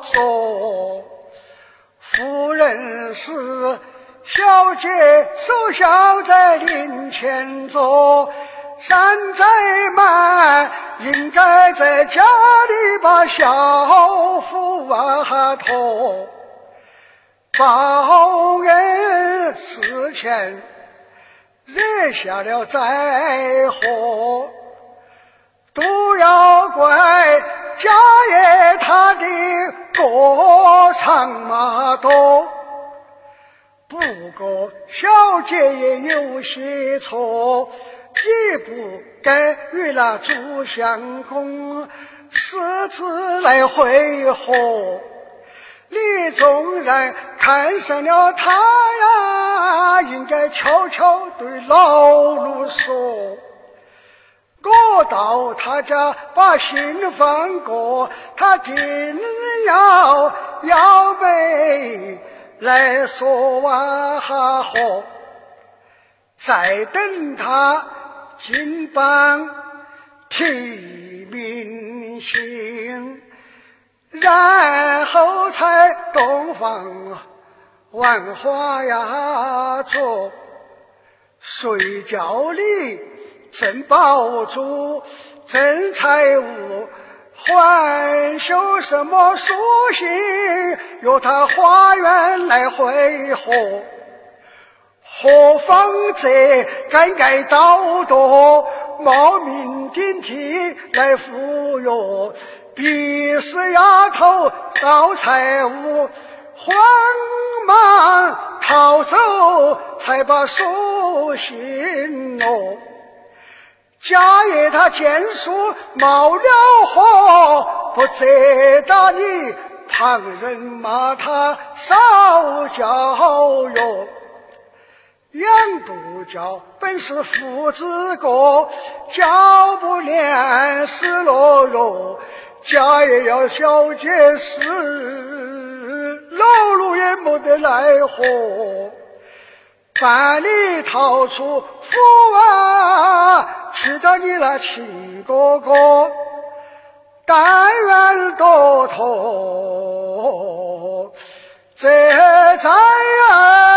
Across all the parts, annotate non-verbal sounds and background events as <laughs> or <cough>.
了做，夫人是小姐首相在灵前坐。山寨慢，应该在家里把小福啊托。报恩事前惹下了灾祸，都要怪家爷他的过长嘛多。不过小姐也有些错。也不该与那朱相公私自来会合。你纵然看上了他呀，应该悄悄对老奴说：“我到他家把信放过，他定要要背来说完哈好，再等他。”金榜题名信，然后才洞房万花呀做，睡觉里正抱住正财物，还修什么书信，约他花园来会合。何方则该该道德，冒名顶替来忽悠，逼死丫头盗财物，慌忙逃走，才把书信落。家爷他见书冒了火，不责打你，旁人骂他少教育。养不教，本是父子过；教不严，死落落。家也要小姐事，老路也没得奈何。半里逃出府啊，去找你那亲哥哥，但愿多头，这在啊。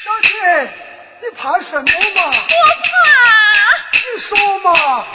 小姐你怕什么嘛？我怕。你说嘛？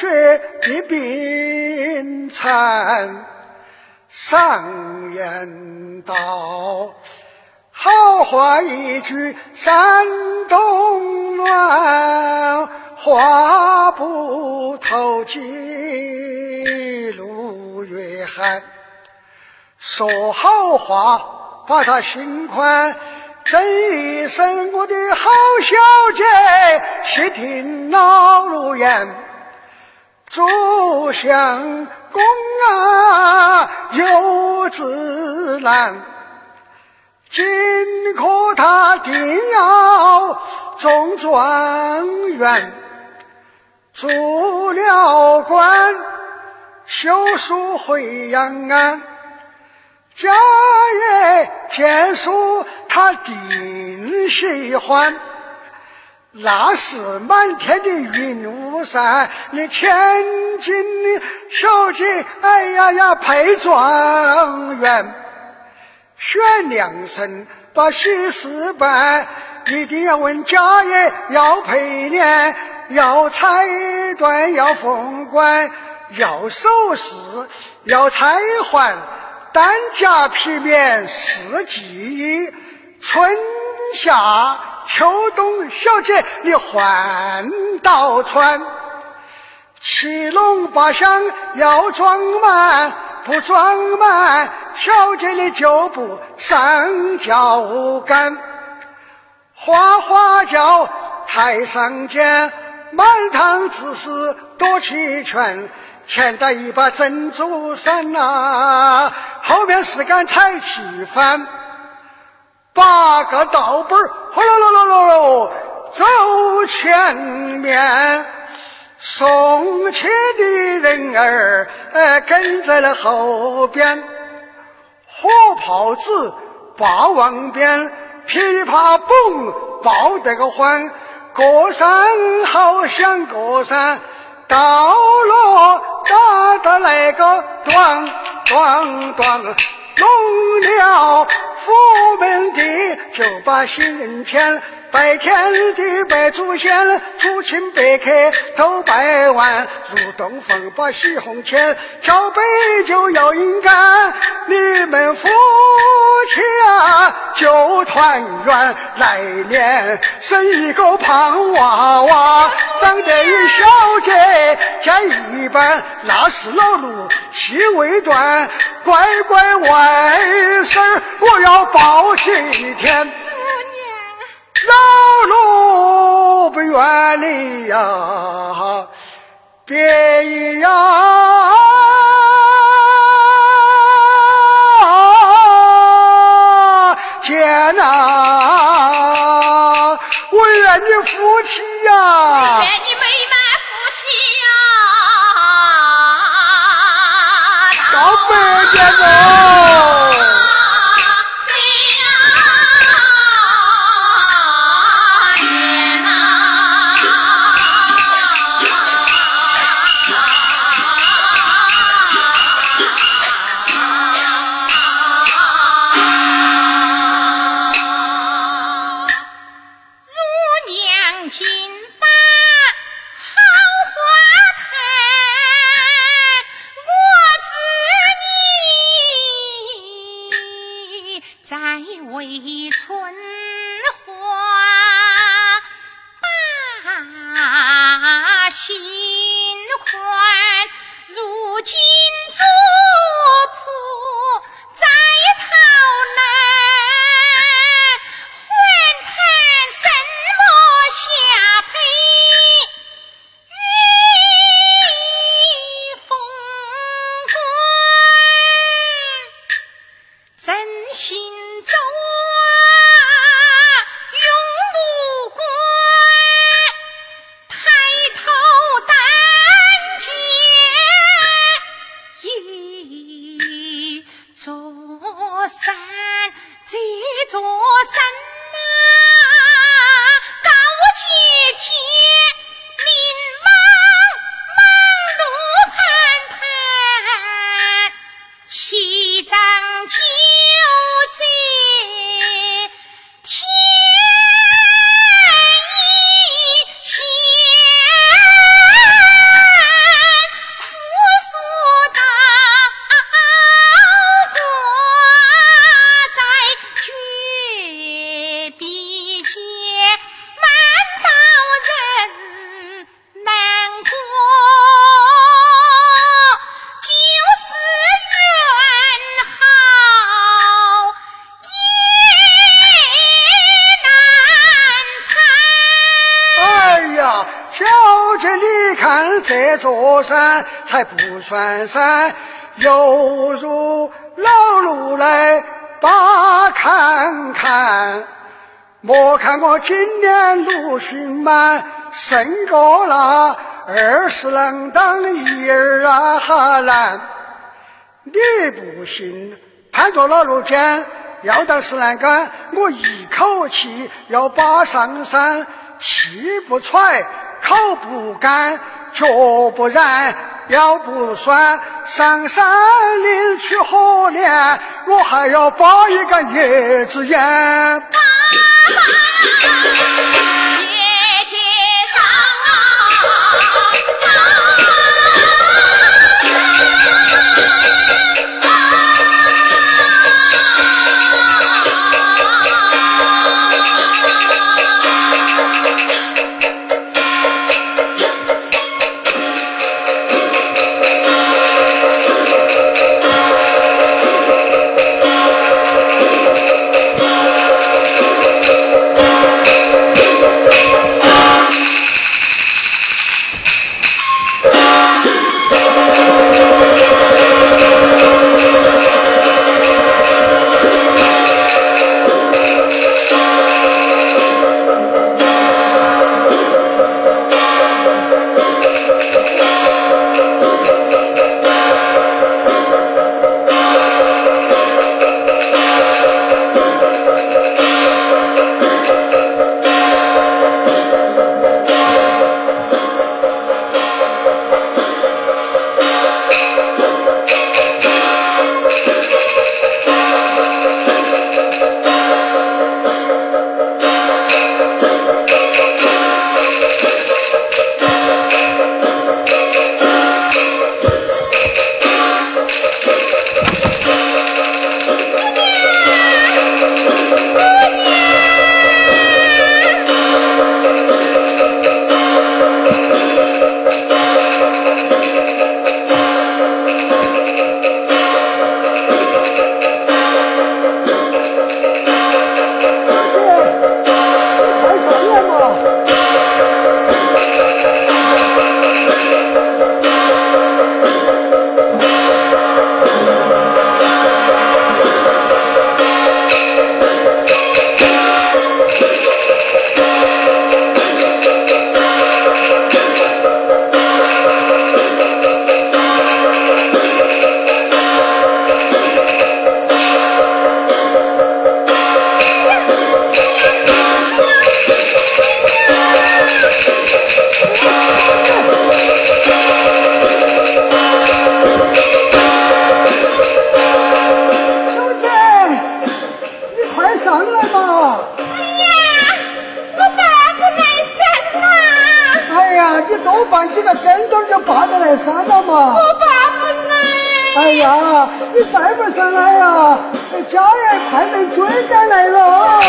雪的冰残。上言道：“好话一句山冬暖，话不投机路越寒。说好话把他心宽，这一生我的好小姐，细听老路言，主相。”公啊，有子难，今可他定要中状元，做了官，修书回阳安，家业建书他定喜欢。那是满天的云雾散，你千金的小姐，哎呀呀配状元，选良辰把喜事办，一定要问家业，要配联，要彩缎，要凤冠，要首饰，要钗环，单价皮棉四季，春夏。秋冬小姐，你换道穿，七龙八香要装满，不装满，小姐你就不上轿杆。花花轿台上见，满堂子饰多齐全，前带一把珍珠伞呐，后面是杆彩旗幡。八个道本儿，呼噜噜噜噜噜，走前面，送去的人儿呃跟在了后边。火炮子霸王鞭，噼里啪嘣，爆得个欢。过山好像过山，到了打的那个咚咚咚，弄了。府门的就把新人牵。拜天地，拜祖先，祖亲百客都拜完，入洞房把喜红牵，交杯酒要饮干，你们夫妻啊就团圆，来年生一个胖娃娃，长得与小姐加一般，那是老路气未断，乖乖外甥我要抱几天。老路不远离呀，别呀见呐，我愿你夫妻呀。山才不算山，犹如老路来把看看。莫看我今年六旬满，胜过那二十郎当一儿啊哈难。你不信，攀着老路肩，要到石栏杆，我一口气要把上山，气不喘，口不干，脚不然。要不算上山岭去河连，我还要包一个叶子烟。妈妈放几个跟头就爬得来山了嘛我爬不来。哎呀你再不上来呀家人快被追赶来了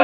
<laughs>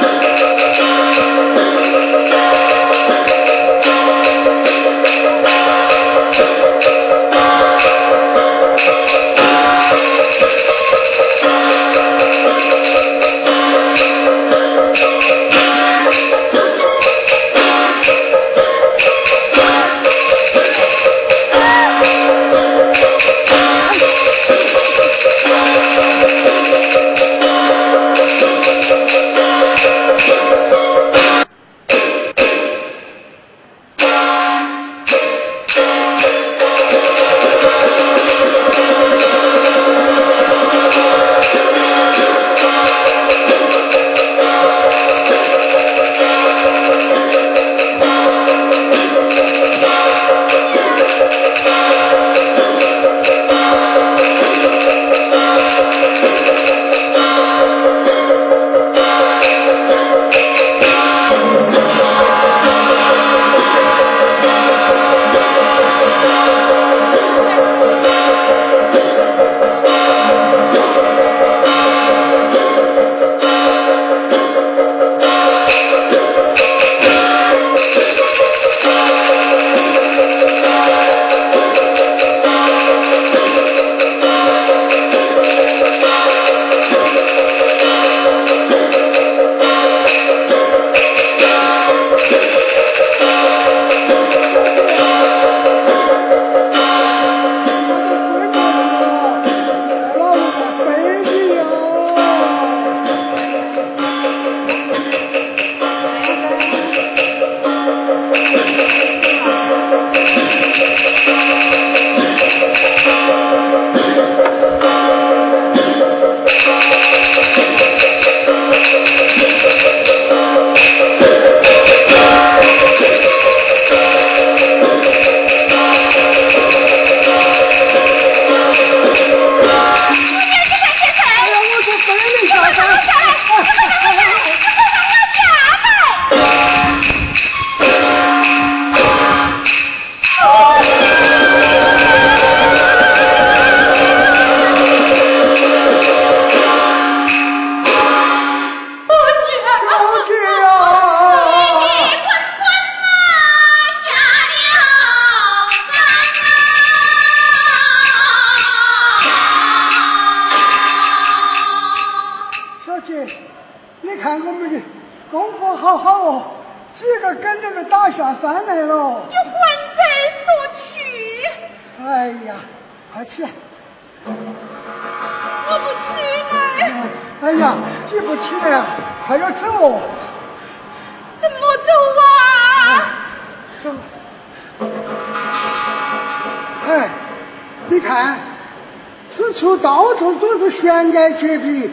到处都是悬崖绝壁，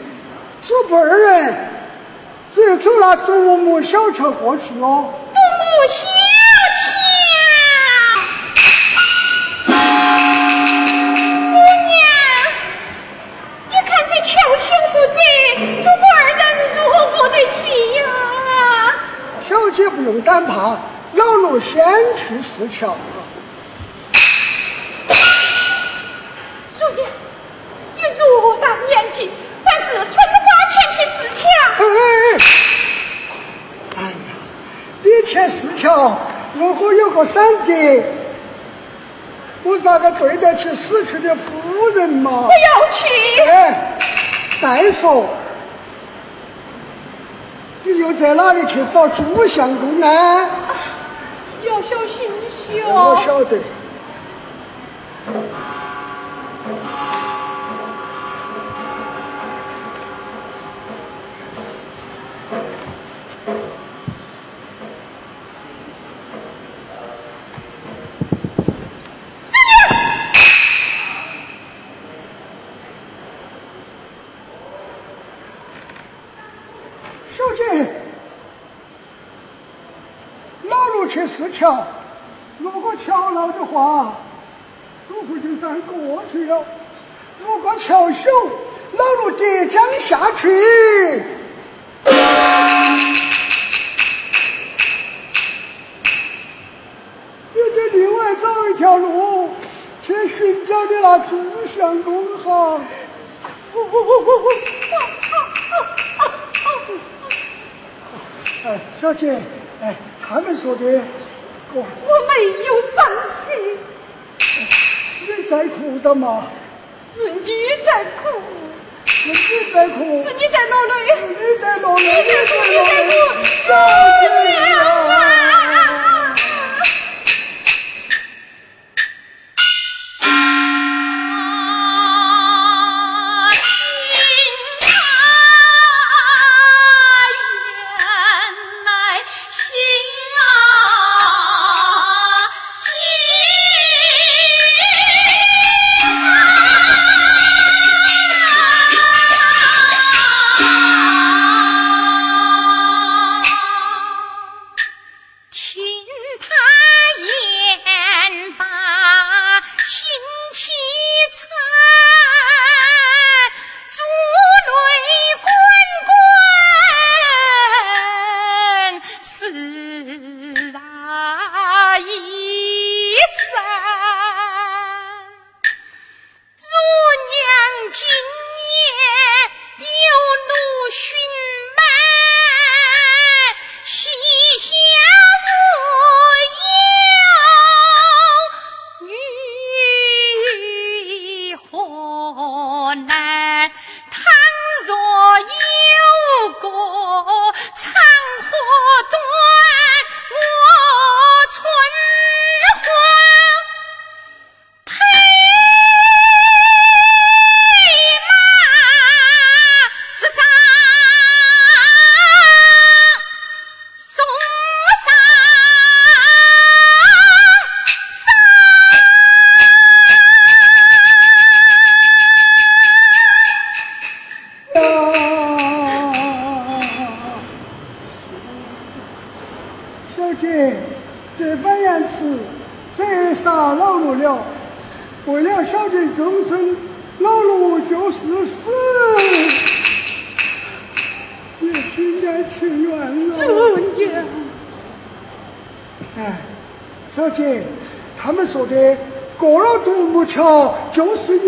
走不二人，只有走那独木小桥过去哦。独木小桥。姑娘，你看这桥修不得，祖母二人如何过得去呀？小姐不用胆怕，老奴先去试桥。石桥，如果有个闪电，我咋个对得起死去的夫人嘛？不要去！哎，再说，你又在哪里去找朱相公呢？要小心些哦。我晓得。石桥，如果桥老的话，祖父就算过去了；如果桥小，老路跌将下去。也就另外找一条路去寻找你那朱相公哈。哎，小姐，哎，他们说的。我没有伤心，你在哭的吗？是你在哭，是你在哭，是你在落泪，你在落泪，你在落泪，姑娘啊！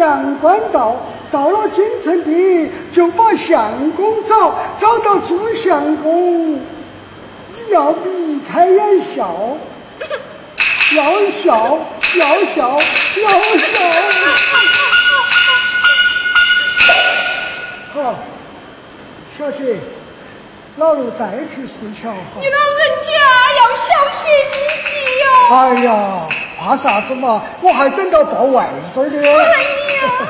阳关道到了京城地，就把相公找，找到朱相公，你要眉开眼笑，要笑要笑要笑。好，小姐，老路再去四桥。你老人家要小心一些哟。哎呀，怕啥子嘛？我还等到抱外孙呢。哎呀！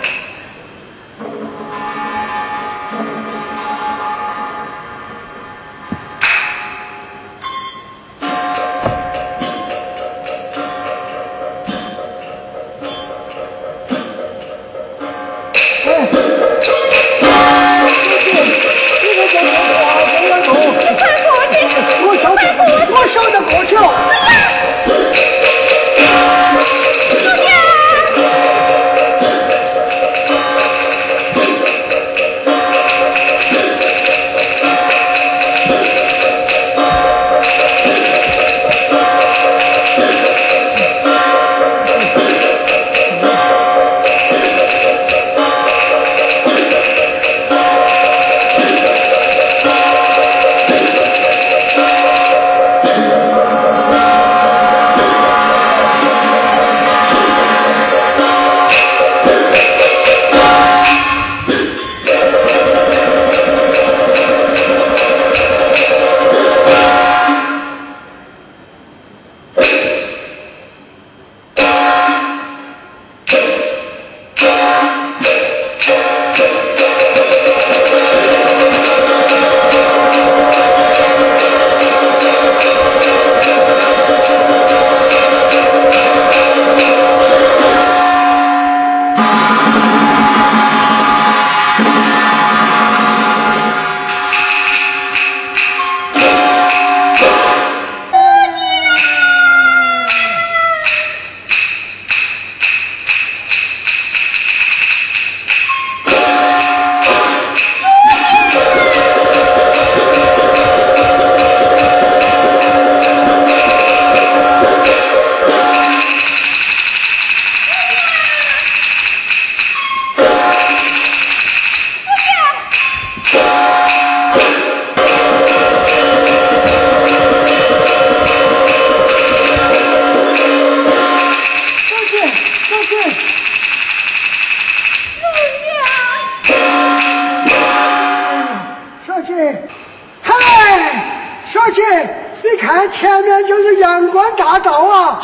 就是阳光大道啊。